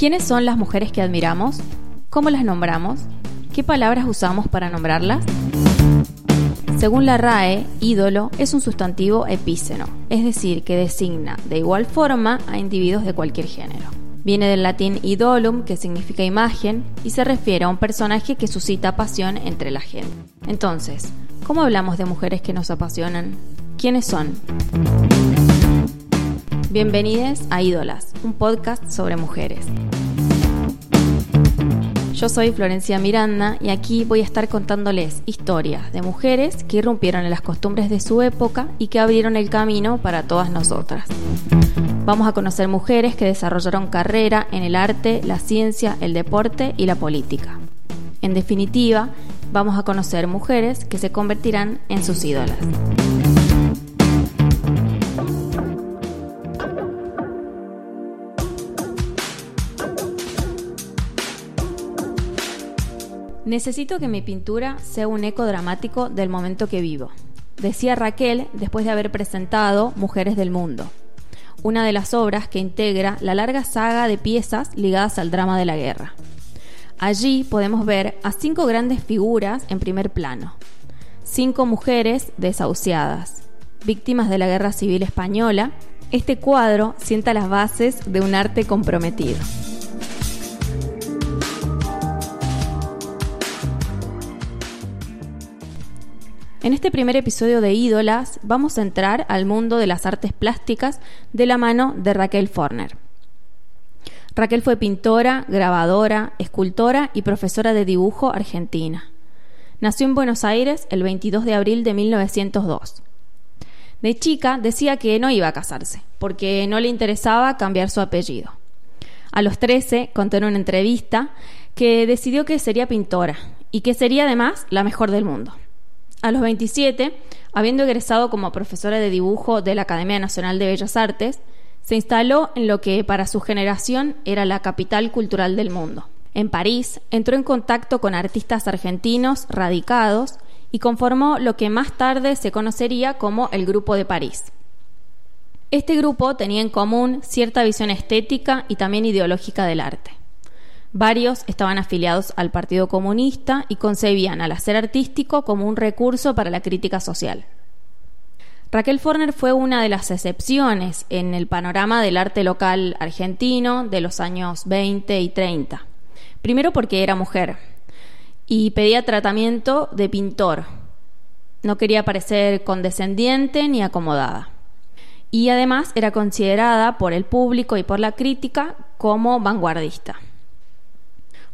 ¿Quiénes son las mujeres que admiramos? ¿Cómo las nombramos? ¿Qué palabras usamos para nombrarlas? Según la RAE, ídolo es un sustantivo epíceno, es decir, que designa de igual forma a individuos de cualquier género. Viene del latín idolum, que significa imagen, y se refiere a un personaje que suscita pasión entre la gente. Entonces, ¿cómo hablamos de mujeres que nos apasionan? ¿Quiénes son? Bienvenidos a Ídolas, un podcast sobre mujeres. Yo soy Florencia Miranda y aquí voy a estar contándoles historias de mujeres que irrumpieron en las costumbres de su época y que abrieron el camino para todas nosotras. Vamos a conocer mujeres que desarrollaron carrera en el arte, la ciencia, el deporte y la política. En definitiva, vamos a conocer mujeres que se convertirán en sus ídolas. Necesito que mi pintura sea un eco dramático del momento que vivo, decía Raquel después de haber presentado Mujeres del Mundo, una de las obras que integra la larga saga de piezas ligadas al drama de la guerra. Allí podemos ver a cinco grandes figuras en primer plano, cinco mujeres desahuciadas, víctimas de la Guerra Civil Española. Este cuadro sienta las bases de un arte comprometido. En este primer episodio de Ídolas vamos a entrar al mundo de las artes plásticas de la mano de Raquel Forner. Raquel fue pintora, grabadora, escultora y profesora de dibujo argentina. Nació en Buenos Aires el 22 de abril de 1902. De chica decía que no iba a casarse, porque no le interesaba cambiar su apellido. A los 13 contó en una entrevista que decidió que sería pintora y que sería además la mejor del mundo. A los 27, habiendo egresado como profesora de dibujo de la Academia Nacional de Bellas Artes, se instaló en lo que para su generación era la capital cultural del mundo. En París entró en contacto con artistas argentinos radicados y conformó lo que más tarde se conocería como el Grupo de París. Este grupo tenía en común cierta visión estética y también ideológica del arte. Varios estaban afiliados al Partido Comunista y concebían al hacer artístico como un recurso para la crítica social. Raquel Forner fue una de las excepciones en el panorama del arte local argentino de los años 20 y 30. Primero porque era mujer y pedía tratamiento de pintor. No quería parecer condescendiente ni acomodada. Y además era considerada por el público y por la crítica como vanguardista.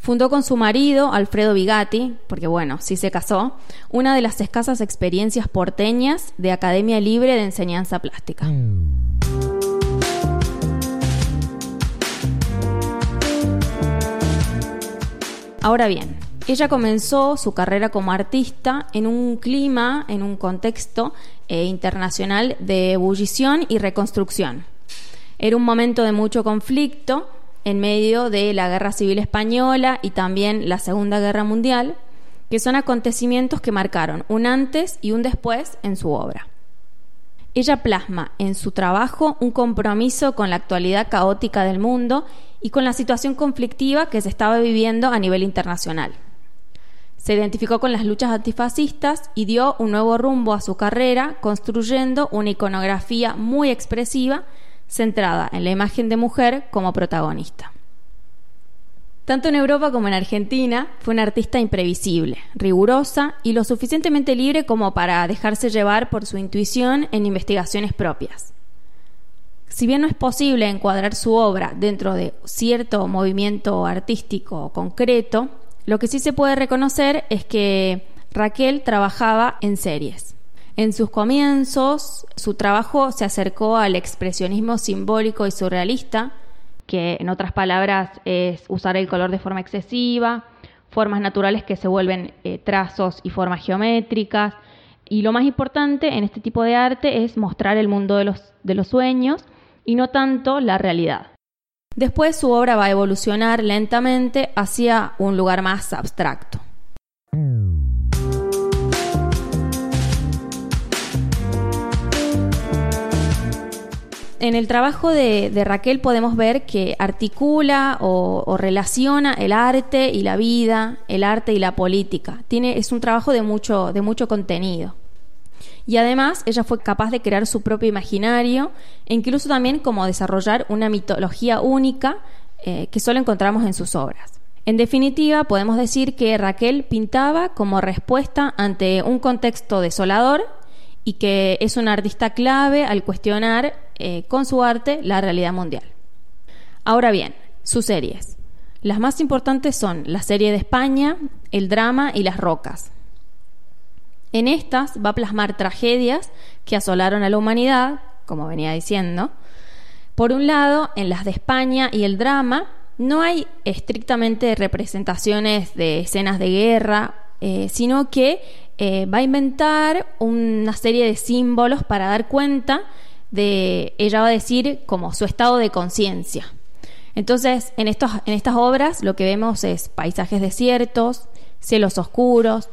Fundó con su marido, Alfredo Bigatti, porque bueno, sí se casó, una de las escasas experiencias porteñas de Academia Libre de Enseñanza Plástica. Ahora bien, ella comenzó su carrera como artista en un clima, en un contexto eh, internacional de ebullición y reconstrucción. Era un momento de mucho conflicto en medio de la Guerra Civil Española y también la Segunda Guerra Mundial, que son acontecimientos que marcaron un antes y un después en su obra. Ella plasma en su trabajo un compromiso con la actualidad caótica del mundo y con la situación conflictiva que se estaba viviendo a nivel internacional. Se identificó con las luchas antifascistas y dio un nuevo rumbo a su carrera, construyendo una iconografía muy expresiva centrada en la imagen de mujer como protagonista. Tanto en Europa como en Argentina fue una artista imprevisible, rigurosa y lo suficientemente libre como para dejarse llevar por su intuición en investigaciones propias. Si bien no es posible encuadrar su obra dentro de cierto movimiento artístico concreto, lo que sí se puede reconocer es que Raquel trabajaba en series. En sus comienzos, su trabajo se acercó al expresionismo simbólico y surrealista, que en otras palabras es usar el color de forma excesiva, formas naturales que se vuelven eh, trazos y formas geométricas. Y lo más importante en este tipo de arte es mostrar el mundo de los, de los sueños y no tanto la realidad. Después su obra va a evolucionar lentamente hacia un lugar más abstracto. En el trabajo de, Raquel podemos ver que articula o, relaciona el arte y la vida, el arte y la política. Tiene, es un trabajo de mucho, de mucho contenido. Y además ella fue capaz de crear su propio imaginario e incluso también como desarrollar una mitología única eh, que solo encontramos en sus obras. En definitiva, podemos decir que Raquel pintaba como respuesta ante un contexto desolador y que es una artista clave al cuestionar eh, con su arte la realidad mundial. Ahora bien, sus series. Las más importantes son la serie de España, el drama y las rocas. En estas va a plasmar tragedias que asolaron a la humanidad, como venía diciendo. Por un lado, en las de España y el drama no hay estrictamente representaciones de escenas de guerra, eh, sino que eh, va a inventar una serie de símbolos para dar cuenta de, ella va a decir, como su estado de conciencia. Entonces, en, estos, en estas obras lo que vemos es paisajes desiertos, cielos oscuros,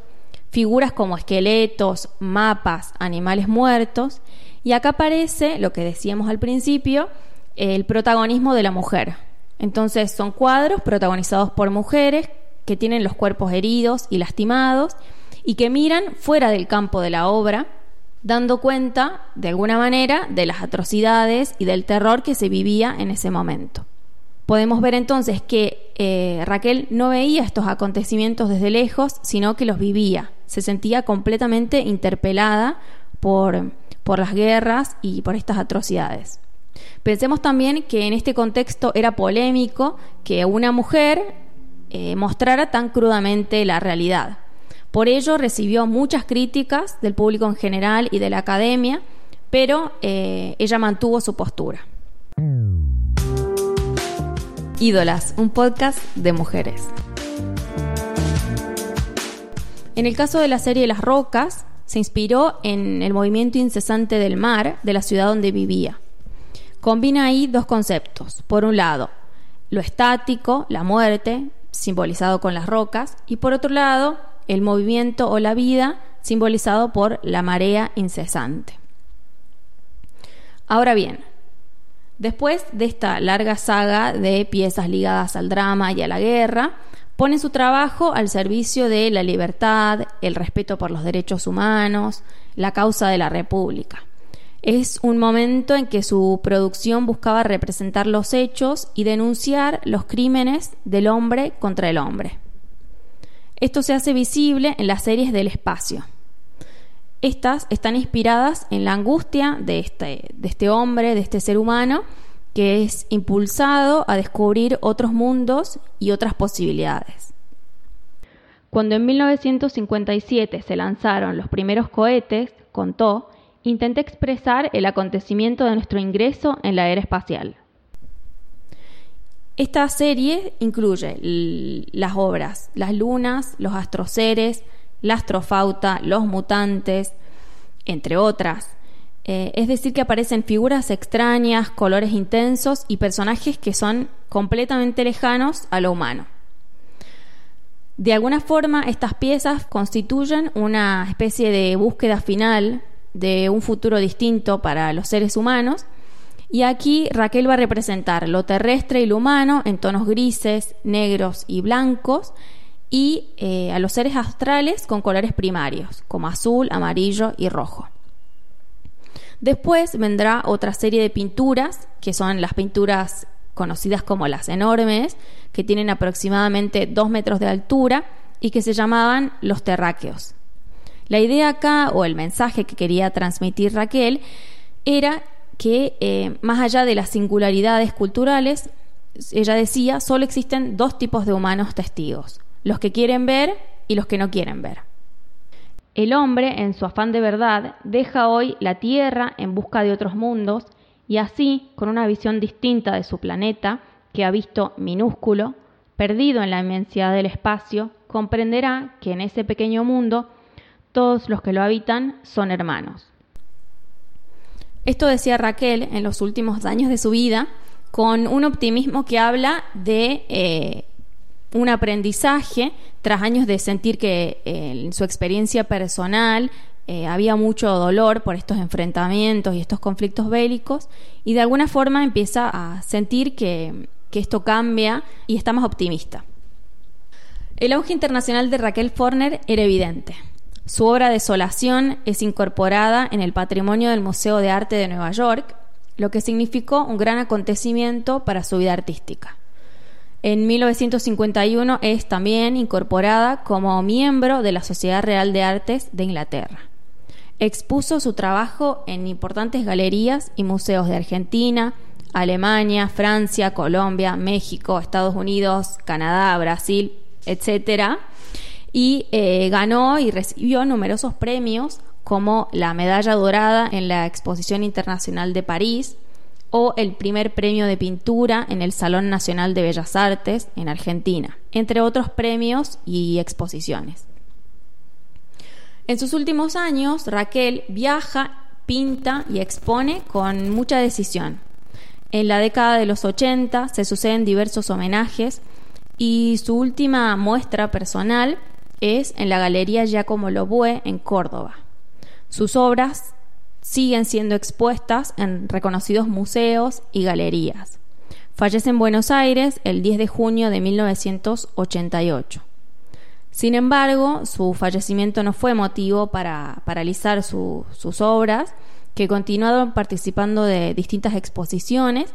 figuras como esqueletos, mapas, animales muertos, y acá aparece, lo que decíamos al principio, el protagonismo de la mujer, entonces son cuadros protagonizados por mujeres que tienen los cuerpos heridos y lastimados y que miran fuera del campo de la obra, dando cuenta, de alguna manera, de las atrocidades y del terror que se vivía en ese momento. Podemos ver entonces que eh, Raquel no veía estos acontecimientos desde lejos, sino que los vivía. Se sentía completamente interpelada por, por las guerras y por estas atrocidades. Pensemos también que en este contexto era polémico que una mujer eh, mostrara tan crudamente la realidad. Por ello recibió muchas críticas del público en general y de la academia, pero eh, ella mantuvo su postura. Ídolas, un podcast de mujeres. En el caso de la serie Las Rocas, se inspiró en el movimiento incesante del mar de la ciudad donde vivía. Combina ahí dos conceptos. Por un lado, lo estático, la muerte, simbolizado con las rocas, y por otro lado, el movimiento o la vida, simbolizado por la marea incesante. Ahora bien, después de esta larga saga de piezas ligadas al drama y a la guerra, pone su trabajo al servicio de la libertad, el respeto por los derechos humanos, la causa de la República. Es un momento en que su producción buscaba representar los hechos y denunciar los crímenes del hombre contra el hombre. Esto se hace visible en las series del espacio. Estas están inspiradas en la angustia de este, de este hombre, de este ser humano, que es impulsado a descubrir otros mundos y otras posibilidades. Cuando en 1957 se lanzaron los primeros cohetes, contó, intenté expresar el acontecimiento de nuestro ingreso en la era espacial. Esta serie incluye las obras Las lunas, Los astroceres, La astrofauta, Los mutantes, entre otras. Eh, es decir, que aparecen figuras extrañas, colores intensos y personajes que son completamente lejanos a lo humano. De alguna forma, estas piezas constituyen una especie de búsqueda final de un futuro distinto para los seres humanos. Y aquí Raquel va a representar lo terrestre y lo humano en tonos grises, negros y blancos, y eh, a los seres astrales con colores primarios, como azul, amarillo y rojo. Después vendrá otra serie de pinturas, que son las pinturas conocidas como las enormes, que tienen aproximadamente dos metros de altura y que se llamaban los terráqueos. La idea acá, o el mensaje que quería transmitir Raquel, era que eh, más allá de las singularidades culturales, ella decía, solo existen dos tipos de humanos testigos, los que quieren ver y los que no quieren ver. El hombre, en su afán de verdad, deja hoy la Tierra en busca de otros mundos y así, con una visión distinta de su planeta, que ha visto minúsculo, perdido en la inmensidad del espacio, comprenderá que en ese pequeño mundo todos los que lo habitan son hermanos. Esto decía Raquel en los últimos años de su vida, con un optimismo que habla de eh, un aprendizaje tras años de sentir que eh, en su experiencia personal eh, había mucho dolor por estos enfrentamientos y estos conflictos bélicos y de alguna forma empieza a sentir que, que esto cambia y está más optimista. El auge internacional de Raquel Forner era evidente. Su obra Desolación es incorporada en el patrimonio del Museo de Arte de Nueva York, lo que significó un gran acontecimiento para su vida artística. En 1951 es también incorporada como miembro de la Sociedad Real de Artes de Inglaterra. Expuso su trabajo en importantes galerías y museos de Argentina, Alemania, Francia, Colombia, México, Estados Unidos, Canadá, Brasil, etc. Y eh, ganó y recibió numerosos premios como la medalla dorada en la Exposición Internacional de París, o el primer premio de pintura en el Salón Nacional de Bellas Artes en Argentina, entre otros premios y exposiciones. En sus últimos años, Raquel viaja, pinta y expone con mucha decisión. En la década de los 80 se suceden diversos homenajes y su última muestra personal es en la Galería Giacomo Lobué en Córdoba. Sus obras siguen siendo expuestas en reconocidos museos y galerías. Fallece en Buenos Aires el 10 de junio de 1988. Sin embargo, su fallecimiento no fue motivo para paralizar sus obras, que continuaron participando de distintas exposiciones.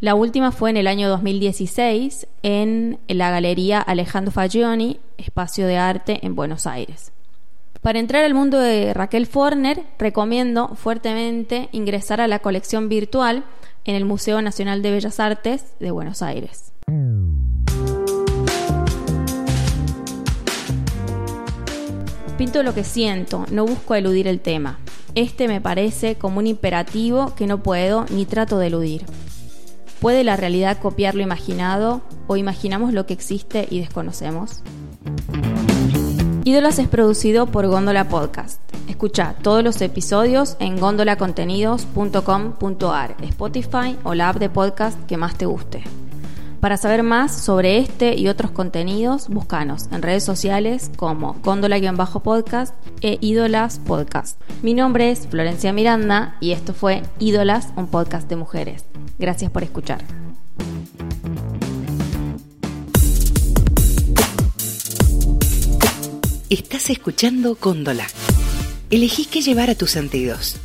La última fue en el año 2016 en la Galería Alejandro Fagioni, Espacio de Arte en Buenos Aires. Para entrar al mundo de Raquel Forner, recomiendo fuertemente ingresar a la colección virtual en el Museo Nacional de Bellas Artes de Buenos Aires. Pinto lo que siento, no busco eludir el tema. Este me parece como un imperativo que no puedo ni trato de eludir. ¿Puede la realidad copiar lo imaginado o imaginamos lo que existe y desconocemos? Ídolas es producido por Góndola Podcast. Escucha todos los episodios en gondolacontenidos.com.ar, Spotify o la app de podcast que más te guste. Para saber más sobre este y otros contenidos, búscanos en redes sociales como Góndola-podcast e Ídolas Podcast. Mi nombre es Florencia Miranda y esto fue Ídolas, un podcast de mujeres. Gracias por escuchar. Estás escuchando Cóndola. Elegí qué llevar a tus sentidos.